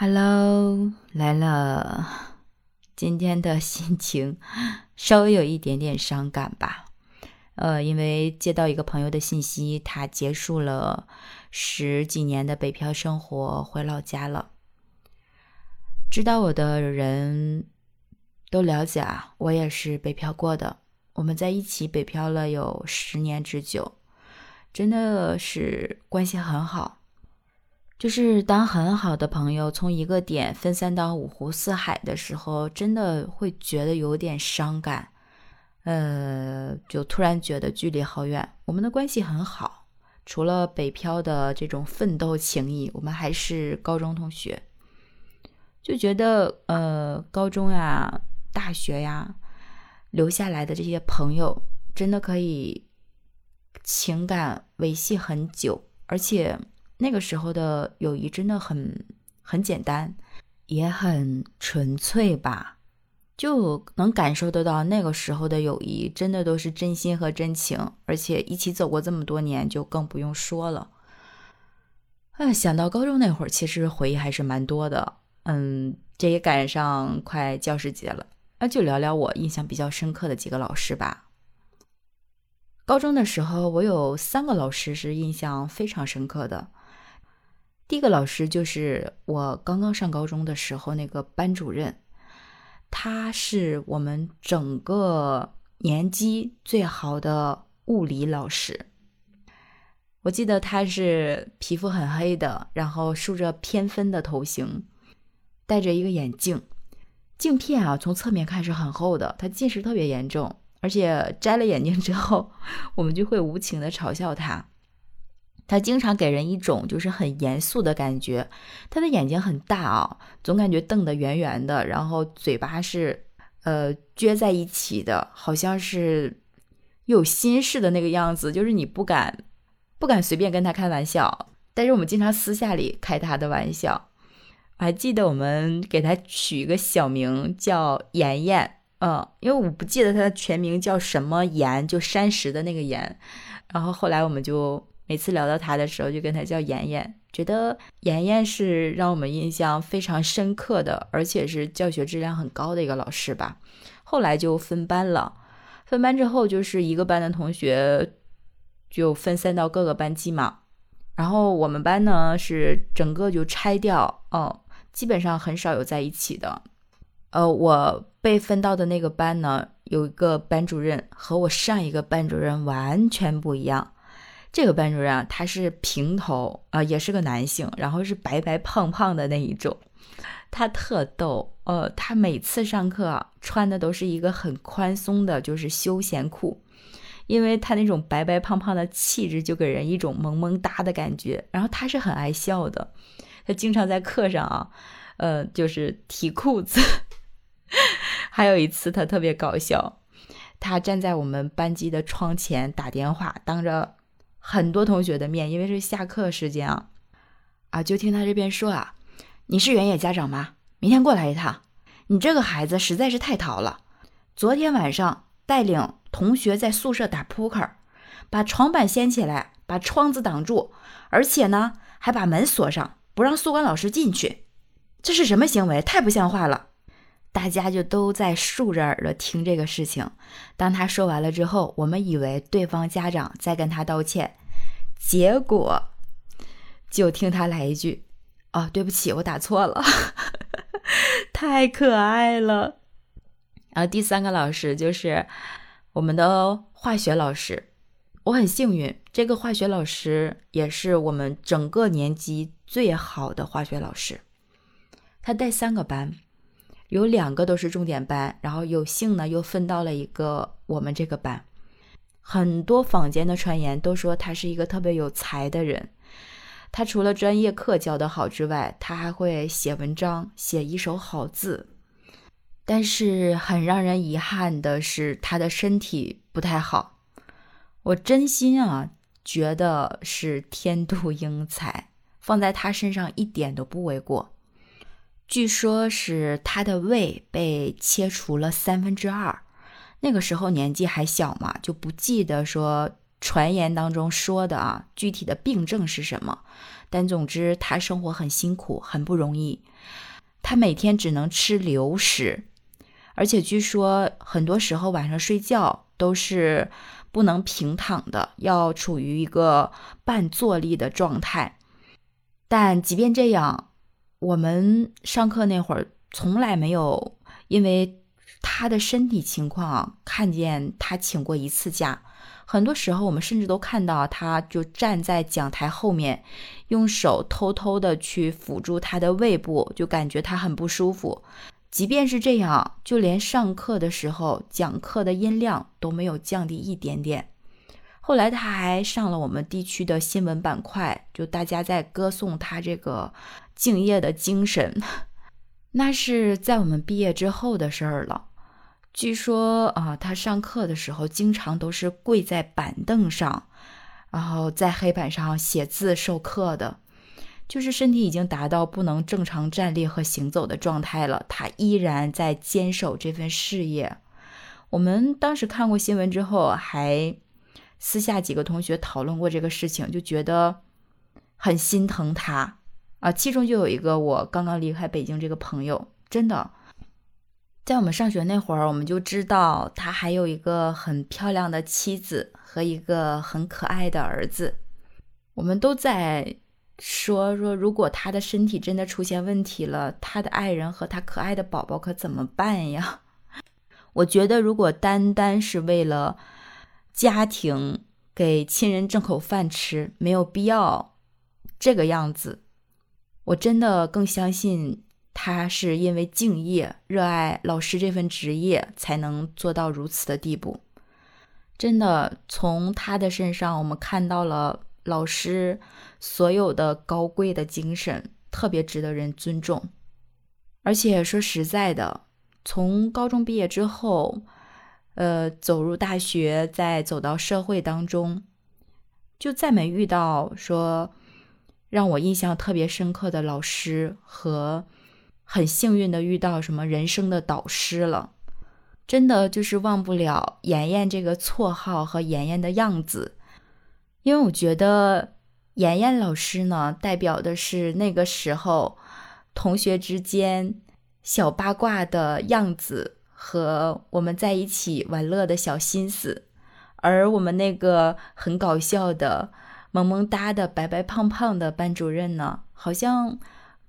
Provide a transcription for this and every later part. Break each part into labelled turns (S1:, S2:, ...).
S1: Hello，来了。今天的心情稍微有一点点伤感吧。呃，因为接到一个朋友的信息，他结束了十几年的北漂生活，回老家了。知道我的人都了解啊，我也是北漂过的。我们在一起北漂了有十年之久，真的是关系很好。就是当很好的朋友从一个点分散到五湖四海的时候，真的会觉得有点伤感。呃，就突然觉得距离好远。我们的关系很好，除了北漂的这种奋斗情谊，我们还是高中同学。就觉得呃，高中呀、大学呀，留下来的这些朋友，真的可以情感维系很久，而且。那个时候的友谊真的很很简单，也很纯粹吧，就能感受得到那个时候的友谊真的都是真心和真情，而且一起走过这么多年，就更不用说了。哎，想到高中那会儿，其实回忆还是蛮多的。嗯，这也赶上快教师节了，那就聊聊我印象比较深刻的几个老师吧。高中的时候，我有三个老师是印象非常深刻的。第一个老师就是我刚刚上高中的时候那个班主任，他是我们整个年级最好的物理老师。我记得他是皮肤很黑的，然后梳着偏分的头型，戴着一个眼镜，镜片啊从侧面看是很厚的，他近视特别严重，而且摘了眼镜之后，我们就会无情的嘲笑他。他经常给人一种就是很严肃的感觉，他的眼睛很大啊，总感觉瞪得圆圆的，然后嘴巴是呃撅在一起的，好像是有心事的那个样子，就是你不敢不敢随便跟他开玩笑。但是我们经常私下里开他的玩笑，我还记得我们给他取一个小名叫妍妍，嗯，因为我不记得他的全名叫什么岩，就山石的那个岩，然后后来我们就。每次聊到他的时候，就跟他叫妍妍，觉得妍妍是让我们印象非常深刻的，而且是教学质量很高的一个老师吧。后来就分班了，分班之后就是一个班的同学就分散到各个班级嘛。然后我们班呢是整个就拆掉，哦，基本上很少有在一起的。呃，我被分到的那个班呢，有一个班主任和我上一个班主任完全不一样。这个班主任啊，他是平头啊，也是个男性，然后是白白胖胖的那一种。他特逗，呃，他每次上课啊穿的都是一个很宽松的，就是休闲裤，因为他那种白白胖胖的气质，就给人一种萌萌哒的感觉。然后他是很爱笑的，他经常在课上啊，呃，就是提裤子。还有一次他特别搞笑，他站在我们班级的窗前打电话，当着。很多同学的面，因为是下课时间啊，啊，就听他这边说啊，你是原野家长吗？明天过来一趟。你这个孩子实在是太淘了，昨天晚上带领同学在宿舍打扑克，把床板掀起来，把窗子挡住，而且呢还把门锁上，不让宿管老师进去，这是什么行为？太不像话了。大家就都在竖着耳朵听这个事情。当他说完了之后，我们以为对方家长在跟他道歉，结果就听他来一句：“哦，对不起，我打错了。”太可爱了。然后第三个老师就是我们的化学老师，我很幸运，这个化学老师也是我们整个年级最好的化学老师。他带三个班。有两个都是重点班，然后有幸呢又分到了一个我们这个班。很多坊间的传言都说他是一个特别有才的人。他除了专业课教得好之外，他还会写文章，写一手好字。但是很让人遗憾的是，他的身体不太好。我真心啊觉得是天妒英才，放在他身上一点都不为过。据说，是他的胃被切除了三分之二。那个时候年纪还小嘛，就不记得说传言当中说的啊具体的病症是什么。但总之他生活很辛苦，很不容易。他每天只能吃流食，而且据说很多时候晚上睡觉都是不能平躺的，要处于一个半坐立的状态。但即便这样，我们上课那会儿从来没有因为他的身体情况看见他请过一次假。很多时候，我们甚至都看到他就站在讲台后面，用手偷偷的去抚住他的胃部，就感觉他很不舒服。即便是这样，就连上课的时候讲课的音量都没有降低一点点。后来他还上了我们地区的新闻板块，就大家在歌颂他这个敬业的精神。那是在我们毕业之后的事儿了。据说啊，他上课的时候经常都是跪在板凳上，然后在黑板上写字授课的，就是身体已经达到不能正常站立和行走的状态了，他依然在坚守这份事业。我们当时看过新闻之后，还私下几个同学讨论过这个事情，就觉得很心疼他啊。其中就有一个我刚刚离开北京这个朋友，真的。在我们上学那会儿，我们就知道他还有一个很漂亮的妻子和一个很可爱的儿子。我们都在说说，如果他的身体真的出现问题了，他的爱人和他可爱的宝宝可怎么办呀？我觉得，如果单单是为了家庭给亲人挣口饭吃，没有必要这个样子。我真的更相信。他是因为敬业、热爱老师这份职业，才能做到如此的地步。真的，从他的身上，我们看到了老师所有的高贵的精神，特别值得人尊重。而且说实在的，从高中毕业之后，呃，走入大学，再走到社会当中，就再没遇到说让我印象特别深刻的老师和。很幸运的遇到什么人生的导师了，真的就是忘不了妍妍这个绰号和妍妍的样子，因为我觉得妍妍老师呢，代表的是那个时候同学之间小八卦的样子和我们在一起玩乐的小心思，而我们那个很搞笑的萌萌哒的白白胖胖的班主任呢，好像。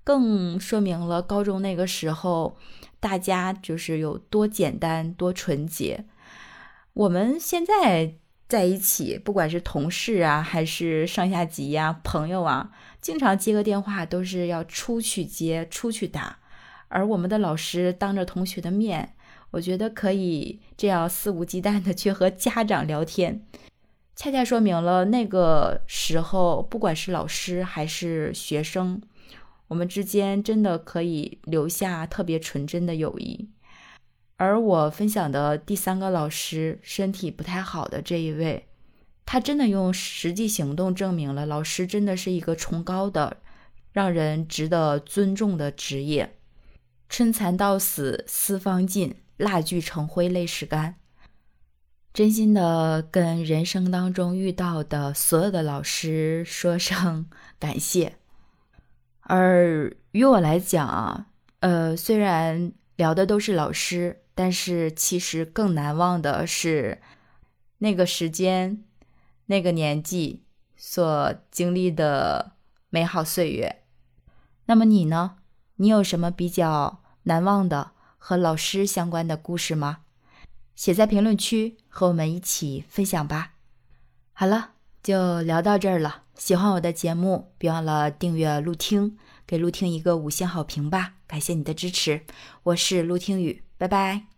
S1: 更说明了高中那个时候，大家就是有多简单、多纯洁。我们现在在一起，不管是同事啊，还是上下级呀、朋友啊，经常接个电话都是要出去接、出去打。而我们的老师当着同学的面，我觉得可以这样肆无忌惮的去和家长聊天，恰恰说明了那个时候，不管是老师还是学生。我们之间真的可以留下特别纯真的友谊，而我分享的第三个老师身体不太好的这一位，他真的用实际行动证明了老师真的是一个崇高的、让人值得尊重的职业。春蚕到死丝方尽，蜡炬成灰泪始干。真心的跟人生当中遇到的所有的老师说声感谢。而于我来讲啊，呃，虽然聊的都是老师，但是其实更难忘的是那个时间、那个年纪所经历的美好岁月。那么你呢？你有什么比较难忘的和老师相关的故事吗？写在评论区和我们一起分享吧。好了，就聊到这儿了。喜欢我的节目，别忘了订阅、录听，给录听一个五星好评吧！感谢你的支持，我是陆听雨，拜拜。